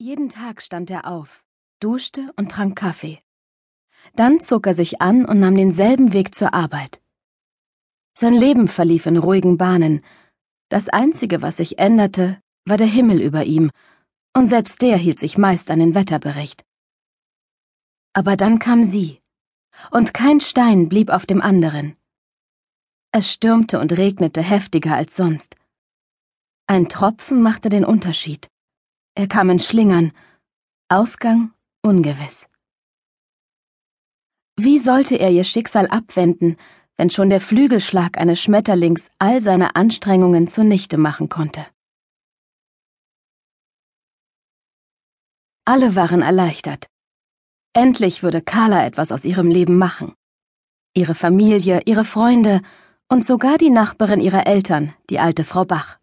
Jeden Tag stand er auf, duschte und trank Kaffee. Dann zog er sich an und nahm denselben Weg zur Arbeit. Sein Leben verlief in ruhigen Bahnen. Das Einzige, was sich änderte, war der Himmel über ihm, und selbst der hielt sich meist an den Wetterbericht. Aber dann kam sie, und kein Stein blieb auf dem anderen. Es stürmte und regnete heftiger als sonst. Ein Tropfen machte den Unterschied. Er kam in Schlingern. Ausgang ungewiss. Wie sollte er ihr Schicksal abwenden, wenn schon der Flügelschlag eines Schmetterlings all seine Anstrengungen zunichte machen konnte? Alle waren erleichtert. Endlich würde Carla etwas aus ihrem Leben machen. Ihre Familie, ihre Freunde und sogar die Nachbarin ihrer Eltern, die alte Frau Bach.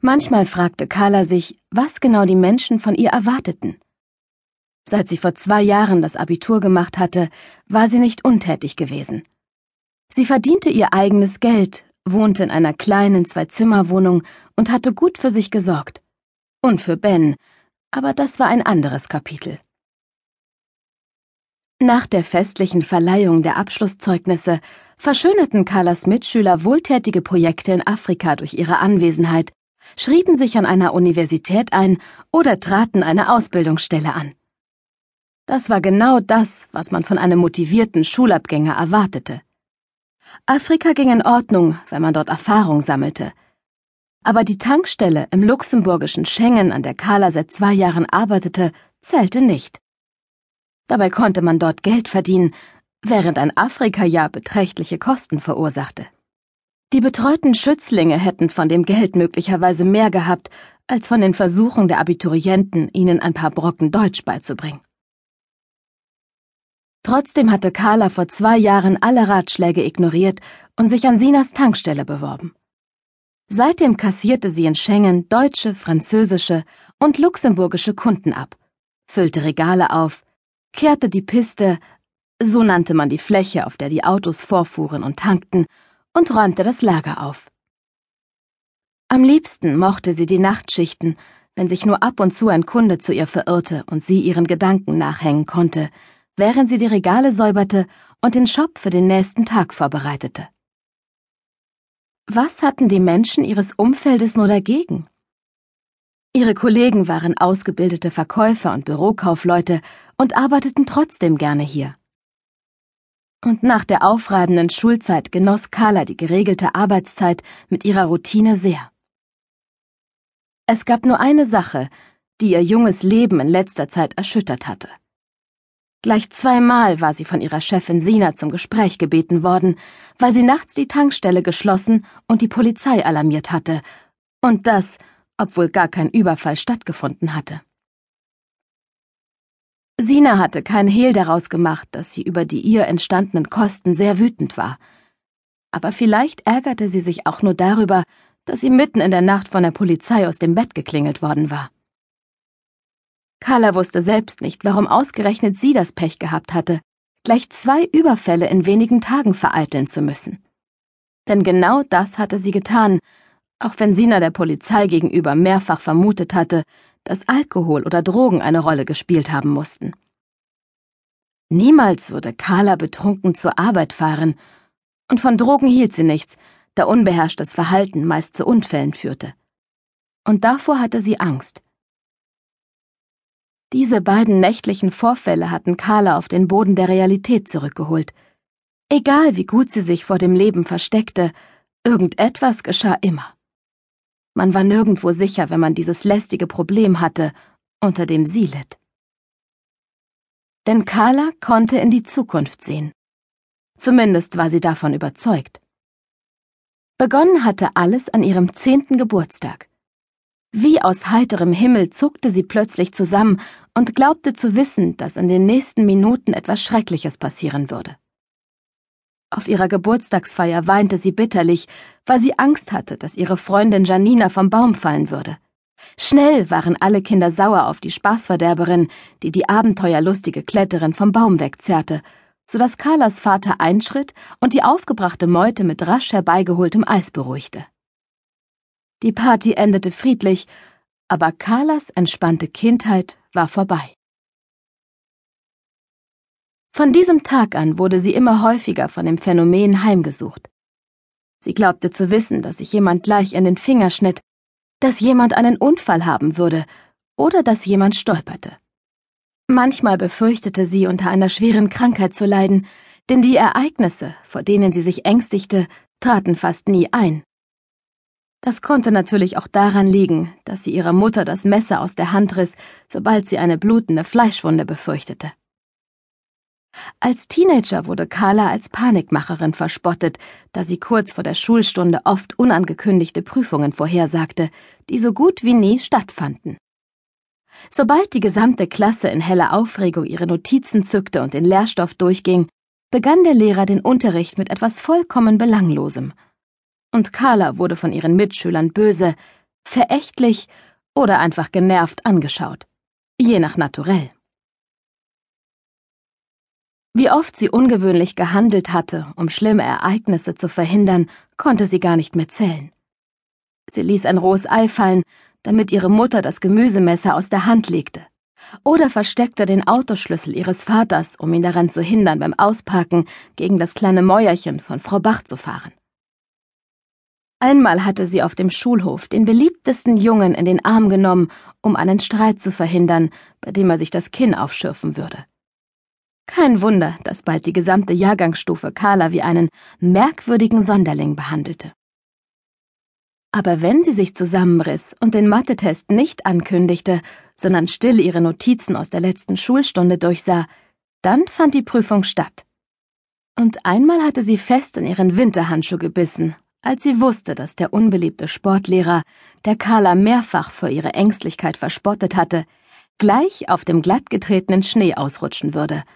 Manchmal fragte Carla sich, was genau die Menschen von ihr erwarteten. Seit sie vor zwei Jahren das Abitur gemacht hatte, war sie nicht untätig gewesen. Sie verdiente ihr eigenes Geld, wohnte in einer kleinen Zwei-Zimmer-Wohnung und hatte gut für sich gesorgt. Und für Ben, aber das war ein anderes Kapitel. Nach der festlichen Verleihung der Abschlusszeugnisse verschönerten Carlas Mitschüler wohltätige Projekte in Afrika durch ihre Anwesenheit schrieben sich an einer Universität ein oder traten eine Ausbildungsstelle an. Das war genau das, was man von einem motivierten Schulabgänger erwartete. Afrika ging in Ordnung, wenn man dort Erfahrung sammelte. Aber die Tankstelle im luxemburgischen Schengen, an der Carla seit zwei Jahren arbeitete, zählte nicht. Dabei konnte man dort Geld verdienen, während ein Afrika-Jahr beträchtliche Kosten verursachte. Die betreuten Schützlinge hätten von dem Geld möglicherweise mehr gehabt, als von den Versuchen der Abiturienten, ihnen ein paar Brocken Deutsch beizubringen. Trotzdem hatte Carla vor zwei Jahren alle Ratschläge ignoriert und sich an Sinas Tankstelle beworben. Seitdem kassierte sie in Schengen deutsche, französische und luxemburgische Kunden ab, füllte Regale auf, kehrte die Piste, so nannte man die Fläche, auf der die Autos vorfuhren und tankten, und räumte das Lager auf. Am liebsten mochte sie die Nachtschichten, wenn sich nur ab und zu ein Kunde zu ihr verirrte und sie ihren Gedanken nachhängen konnte, während sie die Regale säuberte und den Shop für den nächsten Tag vorbereitete. Was hatten die Menschen ihres Umfeldes nur dagegen? Ihre Kollegen waren ausgebildete Verkäufer und Bürokaufleute und arbeiteten trotzdem gerne hier und nach der aufreibenden Schulzeit genoss Carla die geregelte Arbeitszeit mit ihrer Routine sehr. Es gab nur eine Sache, die ihr junges Leben in letzter Zeit erschüttert hatte. Gleich zweimal war sie von ihrer Chefin Sina zum Gespräch gebeten worden, weil sie nachts die Tankstelle geschlossen und die Polizei alarmiert hatte, und das, obwohl gar kein Überfall stattgefunden hatte. Sina hatte kein Hehl daraus gemacht, dass sie über die ihr entstandenen Kosten sehr wütend war. Aber vielleicht ärgerte sie sich auch nur darüber, dass sie mitten in der Nacht von der Polizei aus dem Bett geklingelt worden war. Carla wusste selbst nicht, warum ausgerechnet sie das Pech gehabt hatte, gleich zwei Überfälle in wenigen Tagen vereiteln zu müssen. Denn genau das hatte sie getan, auch wenn Sina der Polizei gegenüber mehrfach vermutet hatte, dass Alkohol oder Drogen eine Rolle gespielt haben mussten. Niemals würde Carla betrunken zur Arbeit fahren, und von Drogen hielt sie nichts, da unbeherrschtes Verhalten meist zu Unfällen führte. Und davor hatte sie Angst. Diese beiden nächtlichen Vorfälle hatten Carla auf den Boden der Realität zurückgeholt. Egal wie gut sie sich vor dem Leben versteckte, irgendetwas geschah immer. Man war nirgendwo sicher, wenn man dieses lästige Problem hatte, unter dem sie litt. Denn Carla konnte in die Zukunft sehen. Zumindest war sie davon überzeugt. Begonnen hatte alles an ihrem zehnten Geburtstag. Wie aus heiterem Himmel zuckte sie plötzlich zusammen und glaubte zu wissen, dass in den nächsten Minuten etwas Schreckliches passieren würde. Auf ihrer Geburtstagsfeier weinte sie bitterlich, weil sie Angst hatte, dass ihre Freundin Janina vom Baum fallen würde. Schnell waren alle Kinder sauer auf die Spaßverderberin, die die abenteuerlustige Kletterin vom Baum wegzerrte, so dass Carlas Vater einschritt und die aufgebrachte Meute mit rasch herbeigeholtem Eis beruhigte. Die Party endete friedlich, aber Carlas entspannte Kindheit war vorbei. Von diesem Tag an wurde sie immer häufiger von dem Phänomen heimgesucht. Sie glaubte zu wissen, dass sich jemand gleich in den Finger schnitt, dass jemand einen Unfall haben würde oder dass jemand stolperte. Manchmal befürchtete sie, unter einer schweren Krankheit zu leiden, denn die Ereignisse, vor denen sie sich ängstigte, traten fast nie ein. Das konnte natürlich auch daran liegen, dass sie ihrer Mutter das Messer aus der Hand riss, sobald sie eine blutende Fleischwunde befürchtete. Als Teenager wurde Carla als Panikmacherin verspottet, da sie kurz vor der Schulstunde oft unangekündigte Prüfungen vorhersagte, die so gut wie nie stattfanden. Sobald die gesamte Klasse in heller Aufregung ihre Notizen zückte und den Lehrstoff durchging, begann der Lehrer den Unterricht mit etwas vollkommen Belanglosem. Und Carla wurde von ihren Mitschülern böse, verächtlich oder einfach genervt angeschaut, je nach Naturell. Wie oft sie ungewöhnlich gehandelt hatte, um schlimme Ereignisse zu verhindern, konnte sie gar nicht mehr zählen. Sie ließ ein rohes Ei fallen, damit ihre Mutter das Gemüsemesser aus der Hand legte, oder versteckte den Autoschlüssel ihres Vaters, um ihn daran zu hindern, beim Ausparken gegen das kleine Mäuerchen von Frau Bach zu fahren. Einmal hatte sie auf dem Schulhof den beliebtesten Jungen in den Arm genommen, um einen Streit zu verhindern, bei dem er sich das Kinn aufschürfen würde. Kein Wunder, dass bald die gesamte Jahrgangsstufe Carla wie einen merkwürdigen Sonderling behandelte. Aber wenn sie sich zusammenriss und den Mathetest nicht ankündigte, sondern still ihre Notizen aus der letzten Schulstunde durchsah, dann fand die Prüfung statt. Und einmal hatte sie fest in ihren Winterhandschuh gebissen, als sie wusste, dass der unbeliebte Sportlehrer, der Carla mehrfach für ihre Ängstlichkeit verspottet hatte, gleich auf dem glattgetretenen Schnee ausrutschen würde –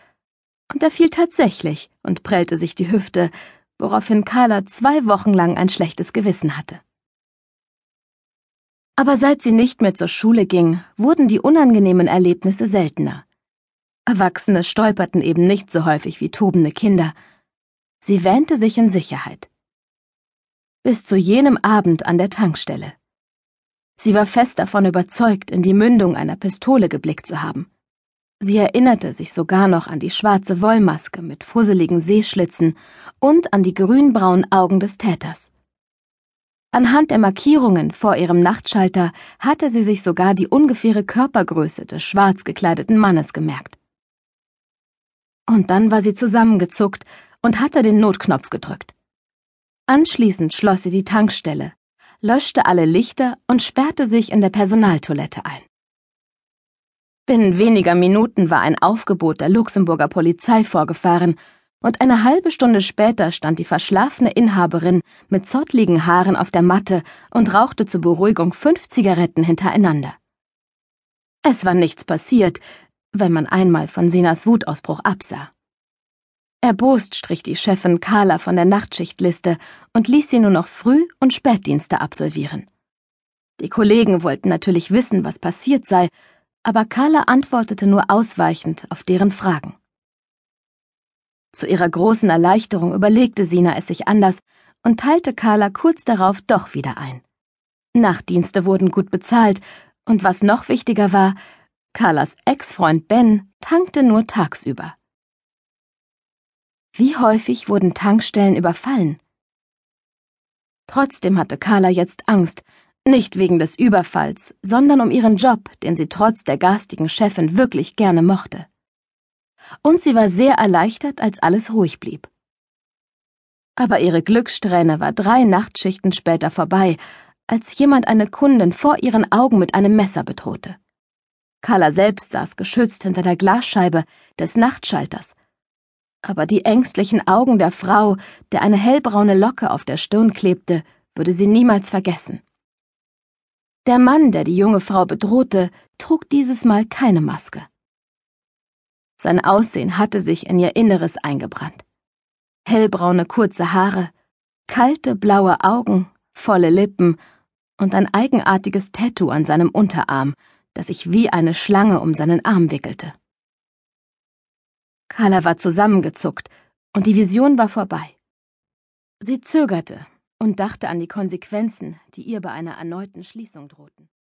und er fiel tatsächlich und prellte sich die Hüfte, woraufhin Carla zwei Wochen lang ein schlechtes Gewissen hatte. Aber seit sie nicht mehr zur Schule ging, wurden die unangenehmen Erlebnisse seltener. Erwachsene stolperten eben nicht so häufig wie tobende Kinder. Sie wähnte sich in Sicherheit. Bis zu jenem Abend an der Tankstelle. Sie war fest davon überzeugt, in die Mündung einer Pistole geblickt zu haben. Sie erinnerte sich sogar noch an die schwarze Wollmaske mit fusseligen Seeschlitzen und an die grünbraunen Augen des Täters. Anhand der Markierungen vor ihrem Nachtschalter hatte sie sich sogar die ungefähre Körpergröße des schwarz gekleideten Mannes gemerkt. Und dann war sie zusammengezuckt und hatte den Notknopf gedrückt. Anschließend schloss sie die Tankstelle, löschte alle Lichter und sperrte sich in der Personaltoilette ein. Binnen weniger Minuten war ein Aufgebot der Luxemburger Polizei vorgefahren, und eine halbe Stunde später stand die verschlafene Inhaberin mit zottligen Haaren auf der Matte und rauchte zur Beruhigung fünf Zigaretten hintereinander. Es war nichts passiert, wenn man einmal von Sinas Wutausbruch absah. Erbost strich die Chefin Carla von der Nachtschichtliste und ließ sie nur noch Früh- und Spätdienste absolvieren. Die Kollegen wollten natürlich wissen, was passiert sei, aber Carla antwortete nur ausweichend auf deren Fragen. Zu ihrer großen Erleichterung überlegte Sina es sich anders und teilte Carla kurz darauf doch wieder ein. Nachtdienste wurden gut bezahlt, und was noch wichtiger war, Carlas Ex-Freund Ben tankte nur tagsüber. Wie häufig wurden Tankstellen überfallen? Trotzdem hatte Carla jetzt Angst, nicht wegen des Überfalls, sondern um ihren Job, den sie trotz der garstigen Chefin wirklich gerne mochte. Und sie war sehr erleichtert, als alles ruhig blieb. Aber ihre Glückssträhne war drei Nachtschichten später vorbei, als jemand eine Kundin vor ihren Augen mit einem Messer bedrohte. Carla selbst saß geschützt hinter der Glasscheibe des Nachtschalters. Aber die ängstlichen Augen der Frau, der eine hellbraune Locke auf der Stirn klebte, würde sie niemals vergessen. Der Mann, der die junge Frau bedrohte, trug dieses Mal keine Maske. Sein Aussehen hatte sich in ihr Inneres eingebrannt. Hellbraune kurze Haare, kalte blaue Augen, volle Lippen und ein eigenartiges Tattoo an seinem Unterarm, das sich wie eine Schlange um seinen Arm wickelte. Carla war zusammengezuckt und die Vision war vorbei. Sie zögerte, und dachte an die Konsequenzen, die ihr bei einer erneuten Schließung drohten.